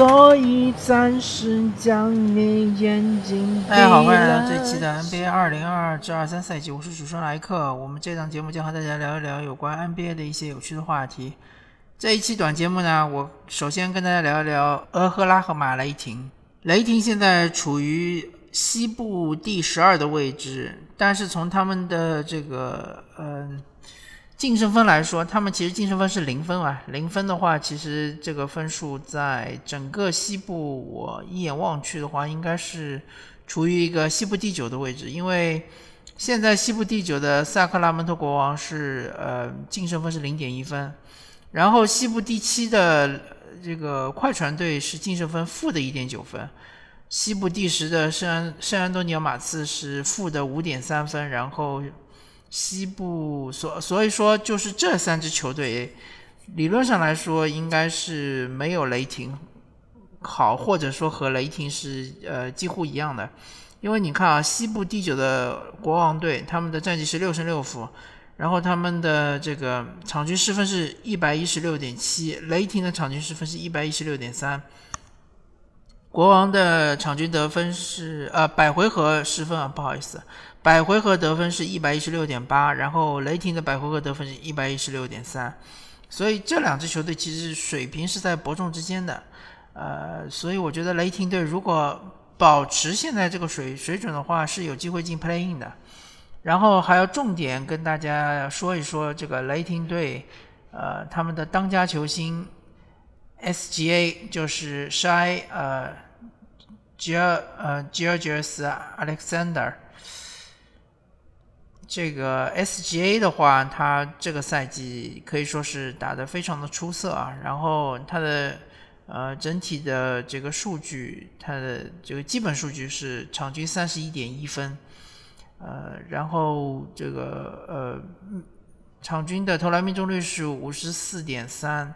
所以暂时将你眼睛大家好，欢迎来到这期的 NBA 二零二二至二三赛季，我是主持人莱克。我们这档节目将和大家聊一聊有关 NBA 的一些有趣的话题。这一期短节目呢，我首先跟大家聊一聊俄赫拉和马雷霆。雷霆现在处于西部第十二的位置，但是从他们的这个嗯。净胜分来说，他们其实净胜分是零分啊。零分的话，其实这个分数在整个西部，我一眼望去的话，应该是处于一个西部第九的位置。因为现在西部第九的萨克拉门托国王是呃净胜分是零点一分，然后西部第七的这个快船队是净胜分负的一点九分，西部第十的圣安圣安东尼奥马刺是负的五点三分，然后。西部所所以说就是这三支球队，理论上来说应该是没有雷霆好，或者说和雷霆是呃几乎一样的。因为你看啊，西部第九的国王队，他们的战绩是六胜六负，然后他们的这个场均失分是一百一十六点七，雷霆的场均失分是一百一十六点三，国王的场均得分是呃百回合失分啊，不好意思。百回合得分是一百一十六点八，然后雷霆的百回合得分是一百一十六点三，所以这两支球队其实水平是在伯仲之间的，呃，所以我觉得雷霆队如果保持现在这个水水准的话，是有机会进 Play In 的。然后还要重点跟大家说一说这个雷霆队，呃，他们的当家球星 SGA 就是 Shy 呃 g e o 呃 Georges Alexander。这个 SGA 的话，他这个赛季可以说是打得非常的出色啊。然后他的呃整体的这个数据，他的这个基本数据是场均三十一点一分，呃，然后这个呃场均的投篮命中率是五十四点三。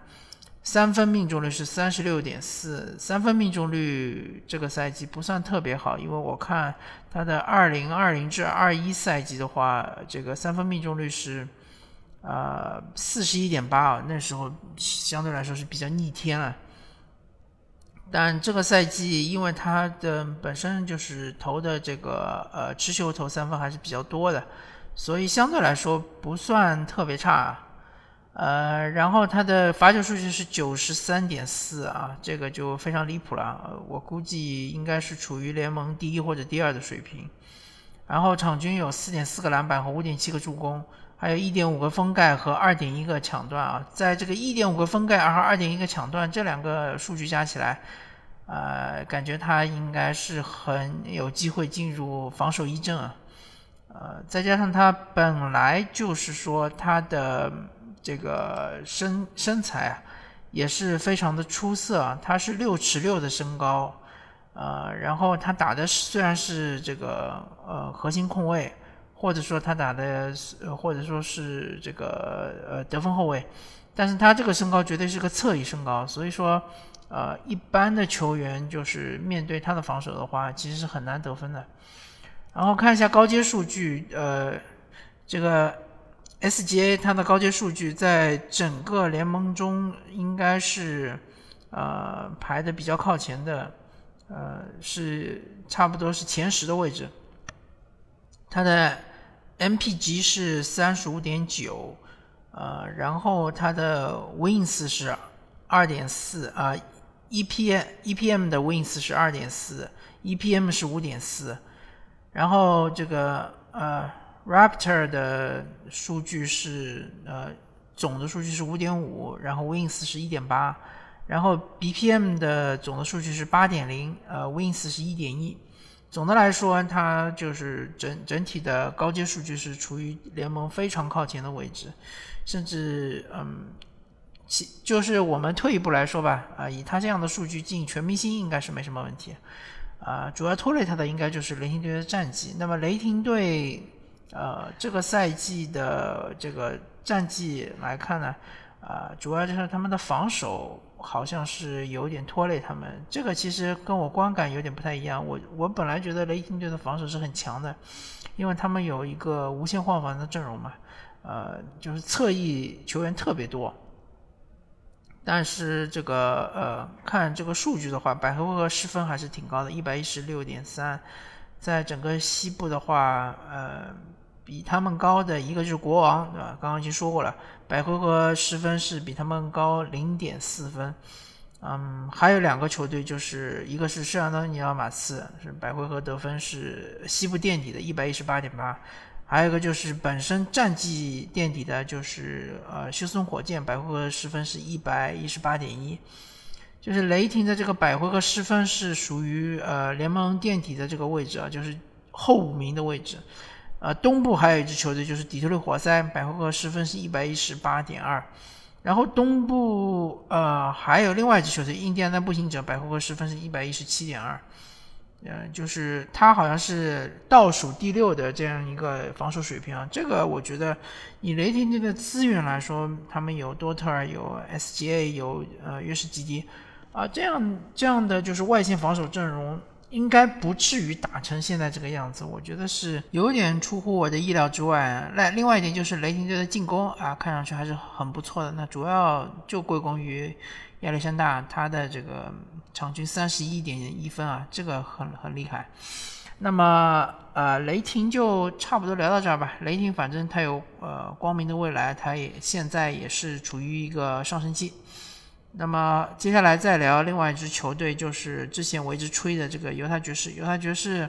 三分命中率是三十六点四，三分命中率这个赛季不算特别好，因为我看他的二零二零至二一赛季的话，这个三分命中率是呃四十一点八啊，那时候相对来说是比较逆天了。但这个赛季，因为他的本身就是投的这个呃持球投三分还是比较多的，所以相对来说不算特别差。呃，然后他的罚球数据是九十三点四啊，这个就非常离谱了。我估计应该是处于联盟第一或者第二的水平。然后场均有四点四个篮板和五点七个助攻，还有一点五个封盖和二点一个抢断啊。在这个一点五个封盖和二点一个抢断这两个数据加起来，呃，感觉他应该是很有机会进入防守一阵啊。呃，再加上他本来就是说他的。这个身身材啊，也是非常的出色啊。他是六尺六的身高，呃，然后他打的虽然是这个呃核心控卫，或者说他打的或者说是这个呃得分后卫，但是他这个身高绝对是个侧翼身高，所以说呃一般的球员就是面对他的防守的话，其实是很难得分的。然后看一下高阶数据，呃，这个。SGA 它的高阶数据在整个联盟中应该是呃排的比较靠前的，呃是差不多是前十的位置。它的 MPG 是三十五点九，呃，然后它的 Wins 是二点四啊，E P E P M 的 Wins 是二点四，EPM 是五点四，然后这个呃。Raptor 的数据是呃总的数据是五点五，然后 Wins 是一点八，然后 BPM 的总的数据是八点零，呃 Wins 是一点一。总的来说，它就是整整体的高阶数据是处于联盟非常靠前的位置，甚至嗯，其就是我们退一步来说吧，啊，以他这样的数据进全明星应该是没什么问题，啊，主要拖累他的应该就是雷霆队的战绩。那么雷霆队。呃，这个赛季的这个战绩来看呢，啊，主要就是他们的防守好像是有点拖累他们。这个其实跟我观感有点不太一样。我我本来觉得雷霆队的防守是很强的，因为他们有一个无限换防的阵容嘛，呃，就是侧翼球员特别多。但是这个呃，看这个数据的话，百回合失分还是挺高的，一百一十六点三，在整个西部的话，呃，比他们高的一个就是国王，对吧？刚刚已经说过了，百回合失分是比他们高零点四分。嗯，还有两个球队，就是一个是圣安东尼奥马刺，是百回合得分是西部垫底的，一百一十八点八；还有一个就是本身战绩垫底的，就是呃休斯顿火箭，百回合失分是一百一十八点一。就是雷霆的这个百回合失分是属于呃联盟垫底的这个位置啊，就是后五名的位置。呃，东部还有一支球队就是底特律活塞，百回合失分是一百一十八点二。然后东部呃还有另外一支球队印第安纳步行者，百回合失分是一百一十七点二，呃，就是他好像是倒数第六的这样一个防守水平啊。这个我觉得以雷霆队的资源来说，他们有多特尔，有 SGA，有呃约什基迪啊，这样这样的就是外线防守阵容。应该不至于打成现在这个样子，我觉得是有点出乎我的意料之外。那另外一点就是雷霆队的进攻啊，看上去还是很不错的。那主要就归功于亚历山大，他的这个场均三十一点一分啊，这个很很厉害。那么呃，雷霆就差不多聊到这儿吧。雷霆反正他有呃光明的未来，他也现在也是处于一个上升期。那么接下来再聊另外一支球队，就是之前我一直吹的这个犹他爵士。犹他爵士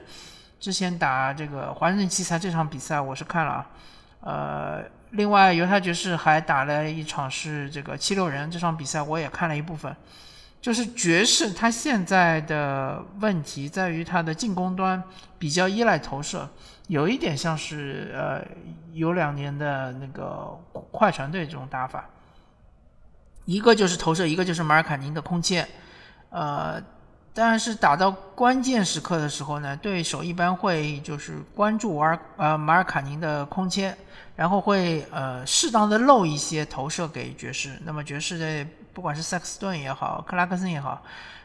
之前打这个华盛顿奇才这场比赛，我是看了啊。呃，另外犹他爵士还打了一场是这个七六人这场比赛，我也看了一部分。就是爵士他现在的问题在于他的进攻端比较依赖投射，有一点像是呃有两年的那个快船队这种打法。一个就是投射，一个就是马尔卡宁的空切，呃，但是打到关键时刻的时候呢，对手一般会就是关注瓦尔呃马尔卡宁的空切，然后会呃适当的漏一些投射给爵士。那么爵士的不管是塞克斯顿也好，克拉克森也好，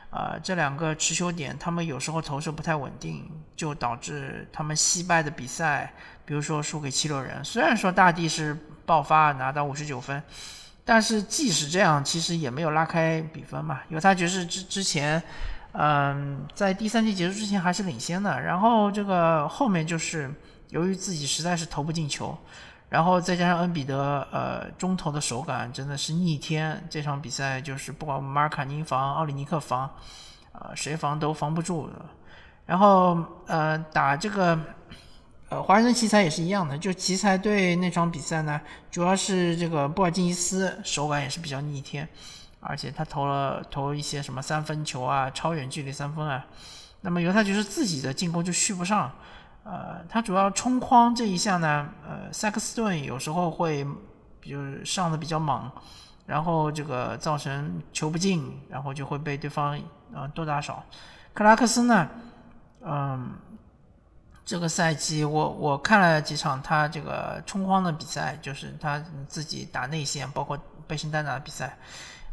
啊这两个持球点，他们有时候投射不太稳定，就导致他们惜败的比赛，比如说输给七六人。虽然说大帝是爆发拿到五十九分。但是即使这样，其实也没有拉开比分嘛。犹他爵士之之前，嗯，在第三季结束之前还是领先的。然后这个后面就是由于自己实在是投不进球，然后再加上恩比德呃中投的手感真的是逆天。这场比赛就是不管马尔卡宁防、奥里尼克防，呃谁防都防不住。然后呃打这个。呃，华盛顿奇才也是一样的，就奇才队那场比赛呢，主要是这个布尔津尼斯手感也是比较逆天，而且他投了投一些什么三分球啊，超远距离三分啊，那么犹他就是自己的进攻就续不上，呃，他主要冲框这一项呢，呃，塞克斯顿有时候会就是上的比较猛，然后这个造成球不进，然后就会被对方呃多打少，克拉克斯呢，嗯。这个赛季，我我看了几场他这个冲锋的比赛，就是他自己打内线，包括背身单打的比赛，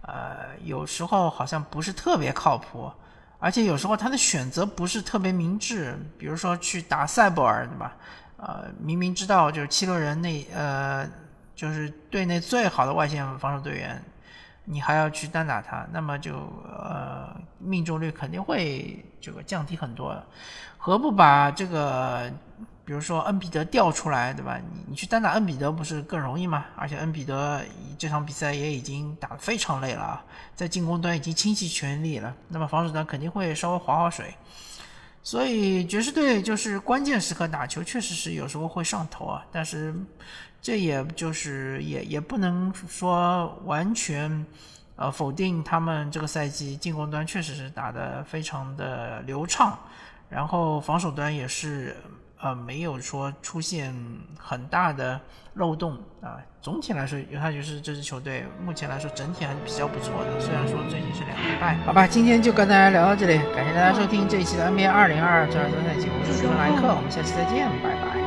呃，有时候好像不是特别靠谱，而且有时候他的选择不是特别明智，比如说去打塞博尔，对吧？呃，明明知道就是七六人那呃，就是队内最好的外线防守队员。你还要去单打他，那么就呃命中率肯定会这个降低很多。何不把这个，比如说恩比德调出来，对吧？你你去单打恩比德不是更容易吗？而且恩比德这场比赛也已经打得非常累了啊，在进攻端已经倾其全力了，那么防守端肯定会稍微划划水。所以爵士队就是关键时刻打球，确实是有时候会上头啊，但是。这也就是也也不能说完全，呃，否定他们这个赛季进攻端确实是打得非常的流畅，然后防守端也是呃没有说出现很大的漏洞啊。总体来说，犹他爵士这支球队目前来说整体还是比较不错的，虽然说最近是两连败。好吧，今天就跟大家聊到这里，感谢大家收听这一期的 NBA 二零二二至二三赛季，我是朱文莱克，我们下期再见，拜拜。